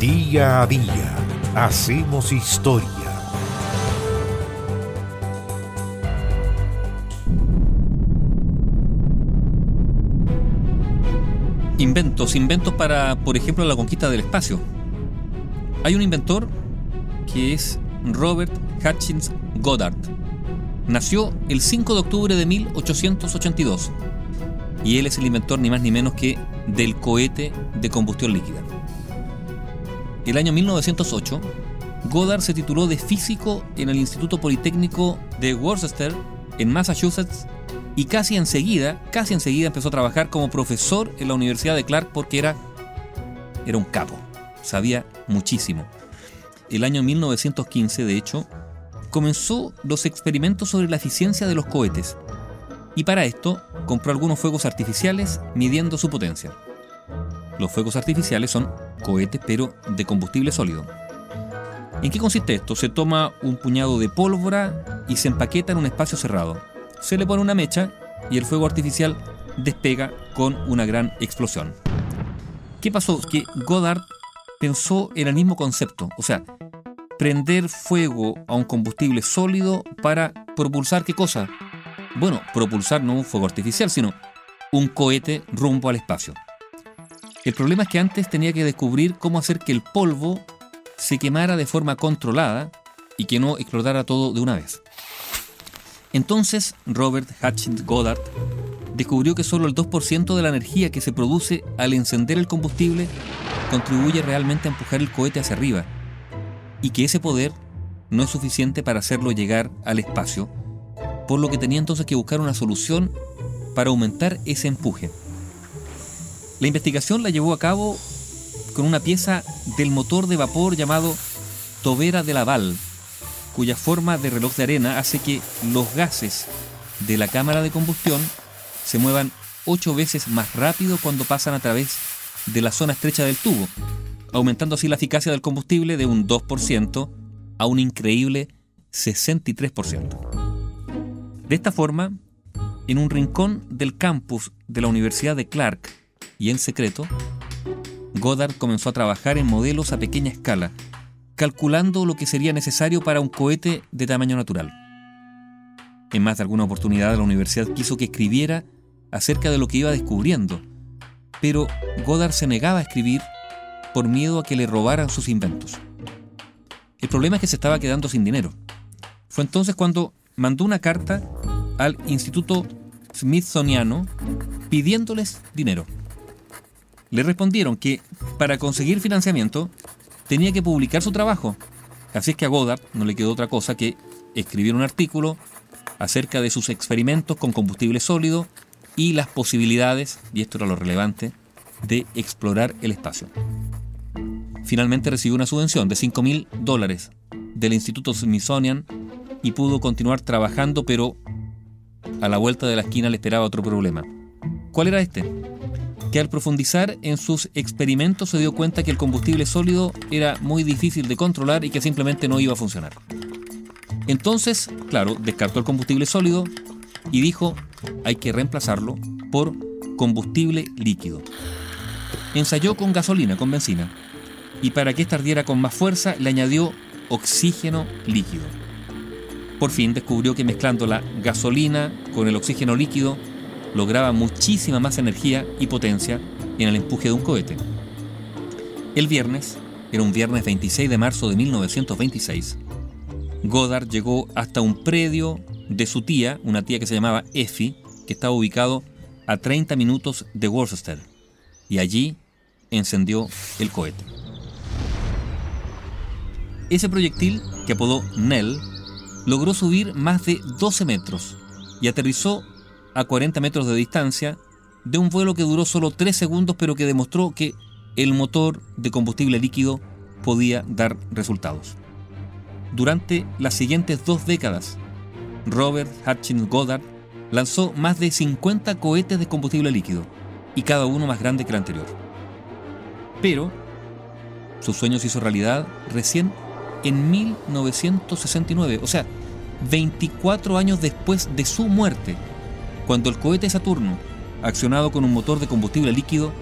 Día a día hacemos historia. Inventos, inventos para, por ejemplo, la conquista del espacio. Hay un inventor que es Robert Hutchins Goddard. Nació el 5 de octubre de 1882 y él es el inventor ni más ni menos que del cohete de combustión líquida. El año 1908, Goddard se tituló de físico en el Instituto Politécnico de Worcester, en Massachusetts, y casi enseguida, casi enseguida empezó a trabajar como profesor en la Universidad de Clark porque era, era un capo, sabía muchísimo. El año 1915, de hecho, comenzó los experimentos sobre la eficiencia de los cohetes y para esto compró algunos fuegos artificiales midiendo su potencia. Los fuegos artificiales son cohetes pero de combustible sólido. ¿En qué consiste esto? Se toma un puñado de pólvora y se empaqueta en un espacio cerrado. Se le pone una mecha y el fuego artificial despega con una gran explosión. ¿Qué pasó? Que Goddard pensó en el mismo concepto, o sea, prender fuego a un combustible sólido para propulsar qué cosa? Bueno, propulsar no un fuego artificial, sino un cohete rumbo al espacio. El problema es que antes tenía que descubrir cómo hacer que el polvo se quemara de forma controlada y que no explotara todo de una vez. Entonces Robert Hutchins Goddard descubrió que solo el 2% de la energía que se produce al encender el combustible contribuye realmente a empujar el cohete hacia arriba y que ese poder no es suficiente para hacerlo llegar al espacio por lo que tenía entonces que buscar una solución para aumentar ese empuje. La investigación la llevó a cabo con una pieza del motor de vapor llamado Tobera de Laval, cuya forma de reloj de arena hace que los gases de la cámara de combustión se muevan ocho veces más rápido cuando pasan a través de la zona estrecha del tubo, aumentando así la eficacia del combustible de un 2% a un increíble 63%. De esta forma, en un rincón del campus de la Universidad de Clark y en secreto, Goddard comenzó a trabajar en modelos a pequeña escala, calculando lo que sería necesario para un cohete de tamaño natural. En más de alguna oportunidad la universidad quiso que escribiera acerca de lo que iba descubriendo, pero Goddard se negaba a escribir por miedo a que le robaran sus inventos. El problema es que se estaba quedando sin dinero. Fue entonces cuando mandó una carta al Instituto Smithsoniano pidiéndoles dinero. Le respondieron que para conseguir financiamiento tenía que publicar su trabajo. Así es que a Goddard no le quedó otra cosa que escribir un artículo acerca de sus experimentos con combustible sólido y las posibilidades, y esto era lo relevante, de explorar el espacio. Finalmente recibió una subvención de 5 mil dólares del Instituto Smithsonian y pudo continuar trabajando, pero a la vuelta de la esquina le esperaba otro problema. ¿Cuál era este? Que al profundizar en sus experimentos se dio cuenta que el combustible sólido era muy difícil de controlar y que simplemente no iba a funcionar. Entonces, claro, descartó el combustible sólido y dijo, hay que reemplazarlo por combustible líquido. Ensayó con gasolina, con benzina, y para que esta ardiera con más fuerza le añadió oxígeno líquido. Por fin descubrió que mezclando la gasolina con el oxígeno líquido lograba muchísima más energía y potencia en el empuje de un cohete. El viernes, era un viernes 26 de marzo de 1926, Goddard llegó hasta un predio de su tía, una tía que se llamaba Effie, que estaba ubicado a 30 minutos de Worcester, y allí encendió el cohete. Ese proyectil, que apodó Nell, logró subir más de 12 metros y aterrizó a 40 metros de distancia de un vuelo que duró solo 3 segundos pero que demostró que el motor de combustible líquido podía dar resultados. Durante las siguientes dos décadas, Robert Hutchins Goddard lanzó más de 50 cohetes de combustible líquido, y cada uno más grande que el anterior. Pero su sueño se hizo realidad recién en 1969, o sea, 24 años después de su muerte, cuando el cohete Saturno, accionado con un motor de combustible líquido,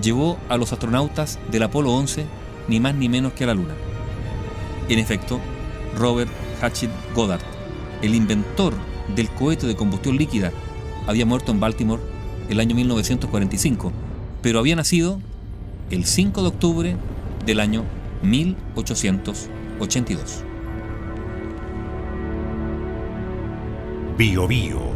llevó a los astronautas del Apolo 11 ni más ni menos que a la Luna. En efecto, Robert Hutchins Goddard, el inventor del cohete de combustión líquida, había muerto en Baltimore el año 1945, pero había nacido el 5 de octubre del año 1882. Bio Bio,